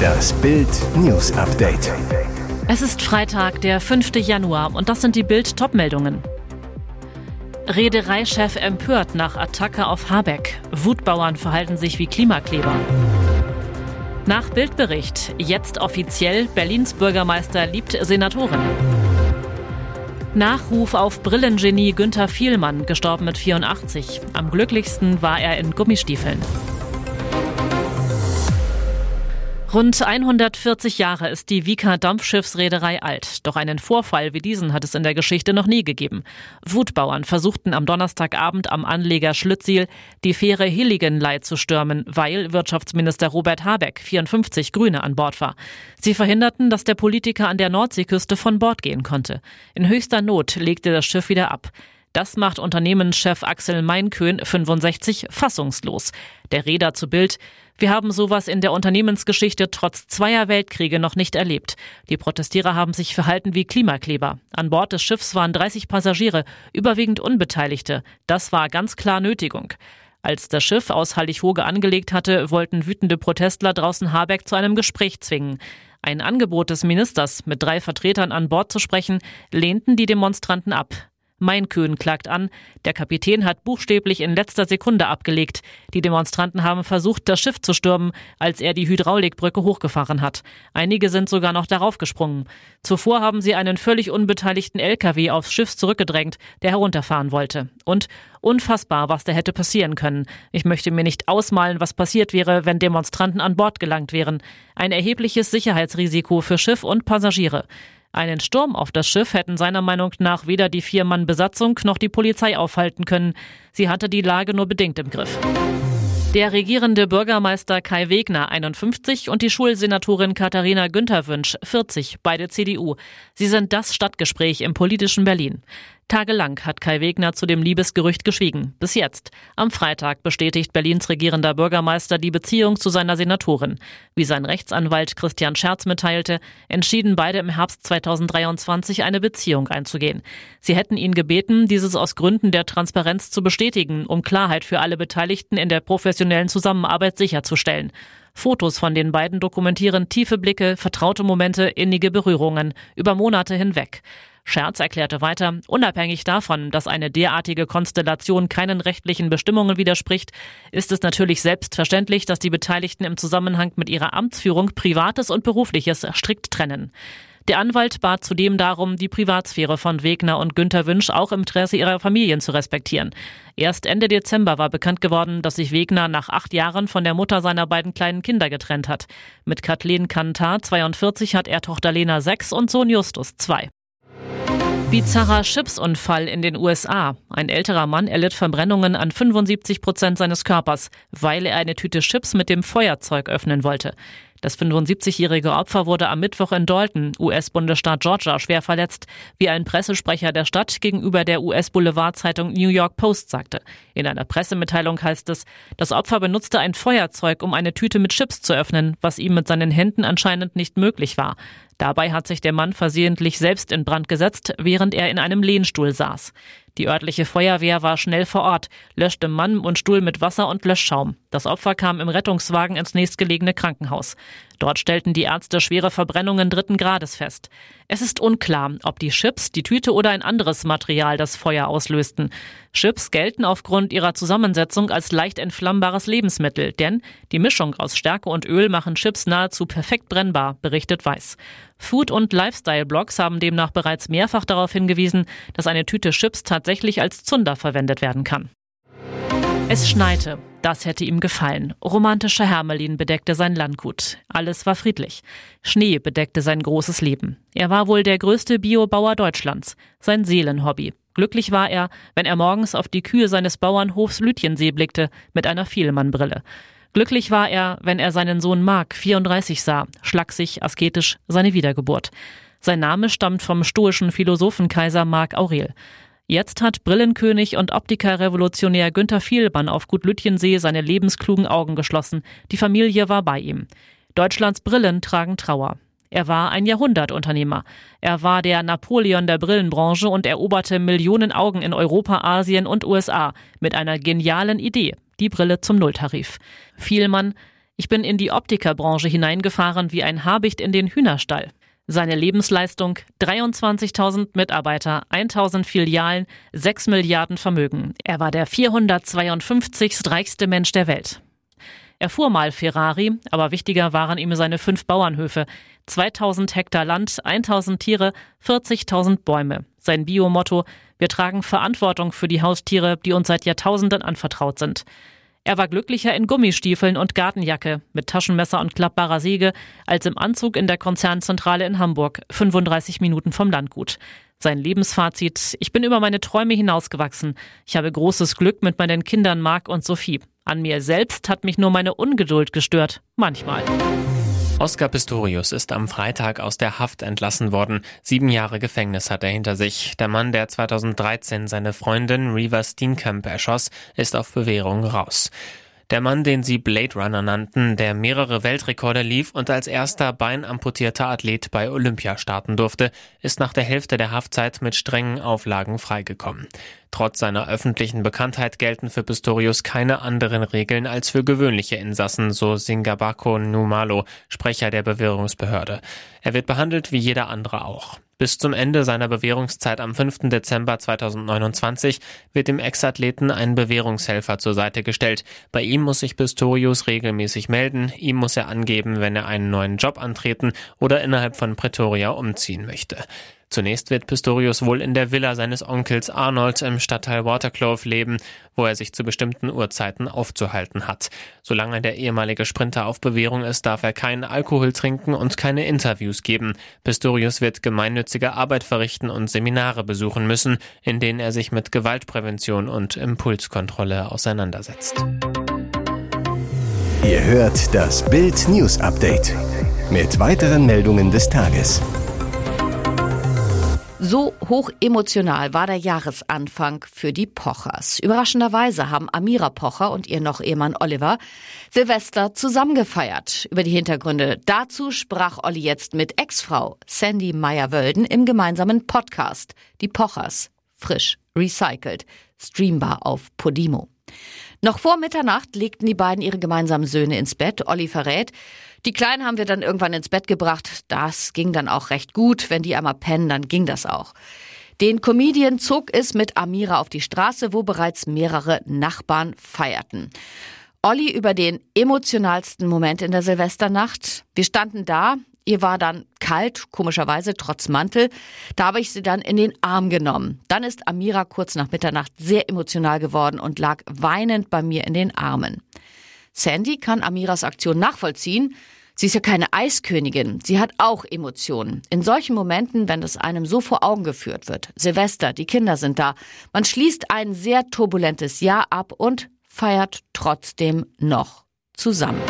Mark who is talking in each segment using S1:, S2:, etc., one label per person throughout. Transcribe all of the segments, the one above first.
S1: Das Bild News Update.
S2: Es ist Freitag, der 5. Januar und das sind die Bild Topmeldungen. Reedereichef empört nach Attacke auf Habeck. Wutbauern verhalten sich wie Klimakleber. Nach Bildbericht, jetzt offiziell, Berlins Bürgermeister liebt Senatorin. Nachruf auf Brillengenie Günther Vielmann, gestorben mit 84. Am glücklichsten war er in Gummistiefeln. Rund 140 Jahre ist die Vika Dampfschiffsreederei alt. Doch einen Vorfall wie diesen hat es in der Geschichte noch nie gegeben. Wutbauern versuchten am Donnerstagabend am Anleger Schlütziel die Fähre Hilligenlei zu stürmen, weil Wirtschaftsminister Robert Habeck, 54 Grüne, an Bord war. Sie verhinderten, dass der Politiker an der Nordseeküste von Bord gehen konnte. In höchster Not legte das Schiff wieder ab. Das macht Unternehmenschef Axel Meinkön 65 fassungslos. Der Räder zu Bild. Wir haben sowas in der Unternehmensgeschichte trotz zweier Weltkriege noch nicht erlebt. Die Protestierer haben sich verhalten wie Klimakleber. An Bord des Schiffs waren 30 Passagiere, überwiegend Unbeteiligte. Das war ganz klar Nötigung. Als das Schiff aus Hallighoge angelegt hatte, wollten wütende Protestler draußen Habeck zu einem Gespräch zwingen. Ein Angebot des Ministers, mit drei Vertretern an Bord zu sprechen, lehnten die Demonstranten ab. Meinkön klagt an, der Kapitän hat buchstäblich in letzter Sekunde abgelegt. Die Demonstranten haben versucht, das Schiff zu stürmen, als er die Hydraulikbrücke hochgefahren hat. Einige sind sogar noch darauf gesprungen. Zuvor haben sie einen völlig unbeteiligten LKW aufs Schiff zurückgedrängt, der herunterfahren wollte. Und unfassbar, was da hätte passieren können. Ich möchte mir nicht ausmalen, was passiert wäre, wenn Demonstranten an Bord gelangt wären. Ein erhebliches Sicherheitsrisiko für Schiff und Passagiere. Einen Sturm auf das Schiff hätten seiner Meinung nach weder die Vier-Mann-Besatzung noch die Polizei aufhalten können. Sie hatte die Lage nur bedingt im Griff. Der regierende Bürgermeister Kai Wegner 51 und die Schulsenatorin Katharina Güntherwünsch 40, beide CDU. Sie sind das Stadtgespräch im politischen Berlin. Tagelang hat Kai Wegner zu dem Liebesgerücht geschwiegen. Bis jetzt. Am Freitag bestätigt Berlins regierender Bürgermeister die Beziehung zu seiner Senatorin. Wie sein Rechtsanwalt Christian Scherz mitteilte, entschieden beide im Herbst 2023 eine Beziehung einzugehen. Sie hätten ihn gebeten, dieses aus Gründen der Transparenz zu bestätigen, um Klarheit für alle Beteiligten in der professionellen Zusammenarbeit sicherzustellen. Fotos von den beiden dokumentieren tiefe Blicke, vertraute Momente, innige Berührungen über Monate hinweg. Scherz erklärte weiter, unabhängig davon, dass eine derartige Konstellation keinen rechtlichen Bestimmungen widerspricht, ist es natürlich selbstverständlich, dass die Beteiligten im Zusammenhang mit ihrer Amtsführung Privates und Berufliches strikt trennen. Der Anwalt bat zudem darum, die Privatsphäre von Wegner und Günter Wünsch auch im Interesse ihrer Familien zu respektieren. Erst Ende Dezember war bekannt geworden, dass sich Wegner nach acht Jahren von der Mutter seiner beiden kleinen Kinder getrennt hat. Mit Kathleen Kantar, 42, hat er Tochter Lena 6 und Sohn Justus 2. Bizarrer Chipsunfall in den USA. Ein älterer Mann erlitt Verbrennungen an 75 Prozent seines Körpers, weil er eine Tüte Chips mit dem Feuerzeug öffnen wollte. Das 75-jährige Opfer wurde am Mittwoch in Dalton, US-Bundesstaat Georgia, schwer verletzt, wie ein Pressesprecher der Stadt gegenüber der US-Boulevardzeitung New York Post sagte. In einer Pressemitteilung heißt es, das Opfer benutzte ein Feuerzeug, um eine Tüte mit Chips zu öffnen, was ihm mit seinen Händen anscheinend nicht möglich war. Dabei hat sich der Mann versehentlich selbst in Brand gesetzt, während er in einem Lehnstuhl saß. Die örtliche Feuerwehr war schnell vor Ort, löschte Mann und Stuhl mit Wasser und Löschschaum. Das Opfer kam im Rettungswagen ins nächstgelegene Krankenhaus. Dort stellten die Ärzte schwere Verbrennungen dritten Grades fest. Es ist unklar, ob die Chips, die Tüte oder ein anderes Material das Feuer auslösten. Chips gelten aufgrund ihrer Zusammensetzung als leicht entflammbares Lebensmittel, denn die Mischung aus Stärke und Öl machen Chips nahezu perfekt brennbar, berichtet Weiß. Food- und Lifestyle-Blogs haben demnach bereits mehrfach darauf hingewiesen, dass eine Tüte Chips tatsächlich als Zunder verwendet werden kann. Es schneite. Das hätte ihm gefallen. Romantischer Hermelin bedeckte sein Landgut. Alles war friedlich. Schnee bedeckte sein großes Leben. Er war wohl der größte Biobauer Deutschlands. Sein Seelenhobby. Glücklich war er, wenn er morgens auf die Kühe seines Bauernhofs Lütjensee blickte, mit einer Vielmannbrille. Glücklich war er, wenn er seinen Sohn Mark 34 sah, schlaksig, asketisch, seine Wiedergeburt. Sein Name stammt vom stoischen Philosophenkaiser Mark Aurel. Jetzt hat Brillenkönig und Optikerrevolutionär Günther Vielmann auf Gut Lütjensee seine lebensklugen Augen geschlossen. Die Familie war bei ihm. Deutschlands Brillen tragen Trauer. Er war ein Jahrhundertunternehmer. Er war der Napoleon der Brillenbranche und eroberte Millionen Augen in Europa, Asien und USA mit einer genialen Idee, die Brille zum Nulltarif. Vielmann Ich bin in die Optikerbranche hineingefahren wie ein Habicht in den Hühnerstall. Seine Lebensleistung 23.000 Mitarbeiter, 1.000 Filialen, 6 Milliarden Vermögen. Er war der 452. reichste Mensch der Welt. Er fuhr mal Ferrari, aber wichtiger waren ihm seine fünf Bauernhöfe. 2000 Hektar Land, 1000 Tiere, 40.000 Bäume. Sein Biomotto, wir tragen Verantwortung für die Haustiere, die uns seit Jahrtausenden anvertraut sind. Er war glücklicher in Gummistiefeln und Gartenjacke, mit Taschenmesser und klappbarer Säge, als im Anzug in der Konzernzentrale in Hamburg, 35 Minuten vom Landgut. Sein Lebensfazit, ich bin über meine Träume hinausgewachsen. Ich habe großes Glück mit meinen Kindern Marc und Sophie. An mir selbst hat mich nur meine Ungeduld gestört. Manchmal.
S3: Oscar Pistorius ist am Freitag aus der Haft entlassen worden. Sieben Jahre Gefängnis hat er hinter sich. Der Mann, der 2013 seine Freundin Reva Steenkamp erschoss, ist auf Bewährung raus. Der Mann, den sie Blade Runner nannten, der mehrere Weltrekorde lief und als erster beinamputierter Athlet bei Olympia starten durfte, ist nach der Hälfte der Haftzeit mit strengen Auflagen freigekommen. Trotz seiner öffentlichen Bekanntheit gelten für Pistorius keine anderen Regeln als für gewöhnliche Insassen, so Singabako Numalo, Sprecher der Bewährungsbehörde. Er wird behandelt wie jeder andere auch. Bis zum Ende seiner Bewährungszeit am 5. Dezember 2029 wird dem Ex-Athleten ein Bewährungshelfer zur Seite gestellt. Bei ihm muss sich Pistorius regelmäßig melden. Ihm muss er angeben, wenn er einen neuen Job antreten oder innerhalb von Pretoria umziehen möchte. Zunächst wird Pistorius wohl in der Villa seines Onkels Arnold im Stadtteil Waterclove leben, wo er sich zu bestimmten Uhrzeiten aufzuhalten hat. Solange der ehemalige Sprinter auf Bewährung ist, darf er keinen Alkohol trinken und keine Interviews geben. Pistorius wird gemeinnützige Arbeit verrichten und Seminare besuchen müssen, in denen er sich mit Gewaltprävention und Impulskontrolle auseinandersetzt.
S1: Ihr hört das Bild News Update mit weiteren Meldungen des Tages.
S4: So hoch emotional war der Jahresanfang für die Pochers. Überraschenderweise haben Amira Pocher und ihr noch Ehemann Oliver Silvester zusammengefeiert. Über die Hintergründe dazu sprach Olli jetzt mit Ex-Frau Sandy Meyer-Wölden im gemeinsamen Podcast Die Pochers. Frisch, recycelt, streambar auf Podimo. Noch vor Mitternacht legten die beiden ihre gemeinsamen Söhne ins Bett. Olli verrät, die Kleinen haben wir dann irgendwann ins Bett gebracht. Das ging dann auch recht gut. Wenn die einmal pennen, dann ging das auch. Den Comedian zog es mit Amira auf die Straße, wo bereits mehrere Nachbarn feierten. Olli über den emotionalsten Moment in der Silvesternacht. Wir standen da, Ihr war dann kalt, komischerweise trotz Mantel. Da habe ich sie dann in den Arm genommen. Dann ist Amira kurz nach Mitternacht sehr emotional geworden und lag weinend bei mir in den Armen. Sandy kann Amiras Aktion nachvollziehen. Sie ist ja keine Eiskönigin. Sie hat auch Emotionen. In solchen Momenten, wenn es einem so vor Augen geführt wird. Silvester, die Kinder sind da. Man schließt ein sehr turbulentes Jahr ab und feiert trotzdem noch zusammen.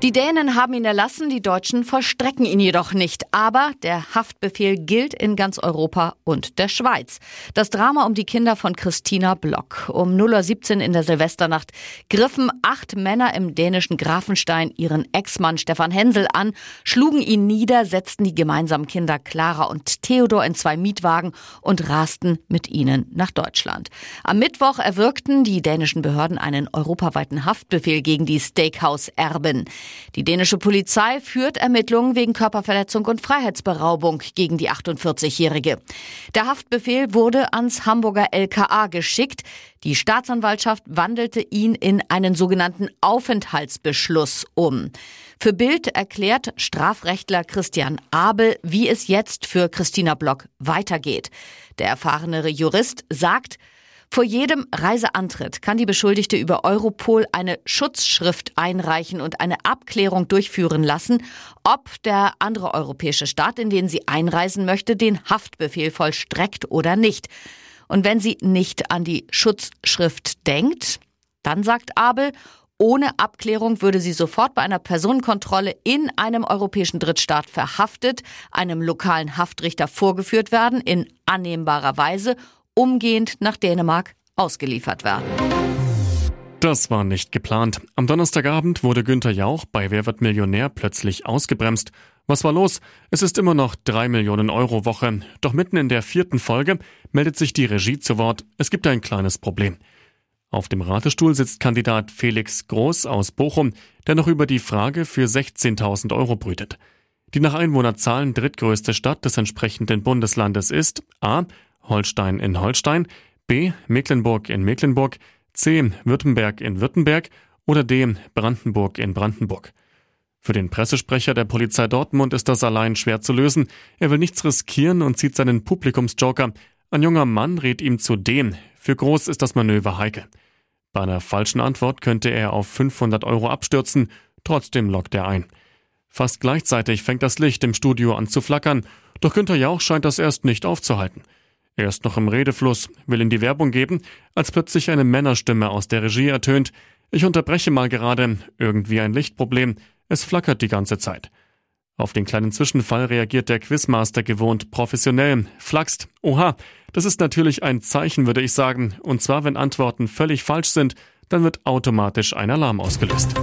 S4: Die Dänen haben ihn erlassen, die Deutschen vollstrecken ihn jedoch nicht. Aber der Haftbefehl gilt in ganz Europa und der Schweiz. Das Drama um die Kinder von Christina Block. Um 0.17 Uhr in der Silvesternacht griffen acht Männer im dänischen Grafenstein ihren Ex-Mann Stefan Hensel an, schlugen ihn nieder, setzten die gemeinsamen Kinder Clara und Theodor in zwei Mietwagen und rasten mit ihnen nach Deutschland. Am Mittwoch erwirkten die dänischen Behörden einen europaweiten Haftbefehl gegen die Steakhouse-Erben. Die dänische Polizei führt Ermittlungen wegen Körperverletzung und Freiheitsberaubung gegen die 48-Jährige. Der Haftbefehl wurde ans Hamburger LKA geschickt. Die Staatsanwaltschaft wandelte ihn in einen sogenannten Aufenthaltsbeschluss um. Für Bild erklärt Strafrechtler Christian Abel, wie es jetzt für Christina Block weitergeht. Der erfahrene Jurist sagt, vor jedem Reiseantritt kann die Beschuldigte über Europol eine Schutzschrift einreichen und eine Abklärung durchführen lassen, ob der andere europäische Staat, in den sie einreisen möchte, den Haftbefehl vollstreckt oder nicht. Und wenn sie nicht an die Schutzschrift denkt, dann sagt Abel, ohne Abklärung würde sie sofort bei einer Personenkontrolle in einem europäischen Drittstaat verhaftet, einem lokalen Haftrichter vorgeführt werden, in annehmbarer Weise umgehend nach Dänemark ausgeliefert werden.
S5: Das war nicht geplant. Am Donnerstagabend wurde Günther Jauch bei Wer wird Millionär plötzlich ausgebremst. Was war los? Es ist immer noch 3 Millionen Euro Woche. Doch mitten in der vierten Folge meldet sich die Regie zu Wort. Es gibt ein kleines Problem. Auf dem Ratestuhl sitzt Kandidat Felix Groß aus Bochum, der noch über die Frage für 16.000 Euro brütet. Die nach Einwohnerzahlen drittgrößte Stadt des entsprechenden Bundeslandes ist A. Holstein in Holstein, B. Mecklenburg in Mecklenburg, C. Württemberg in Württemberg oder D. Brandenburg in Brandenburg. Für den Pressesprecher der Polizei Dortmund ist das allein schwer zu lösen. Er will nichts riskieren und zieht seinen Publikumsjoker. Ein junger Mann rät ihm zu dem. Für Groß ist das Manöver heikel. Bei einer falschen Antwort könnte er auf 500 Euro abstürzen. Trotzdem lockt er ein. Fast gleichzeitig fängt das Licht im Studio an zu flackern. Doch Günter Jauch scheint das erst nicht aufzuhalten. Er ist noch im Redefluss, will in die Werbung geben, als plötzlich eine Männerstimme aus der Regie ertönt. Ich unterbreche mal gerade, irgendwie ein Lichtproblem. Es flackert die ganze Zeit. Auf den kleinen Zwischenfall reagiert der Quizmaster gewohnt professionell, flaxt. Oha, das ist natürlich ein Zeichen, würde ich sagen. Und zwar, wenn Antworten völlig falsch sind, dann wird automatisch ein Alarm ausgelöst.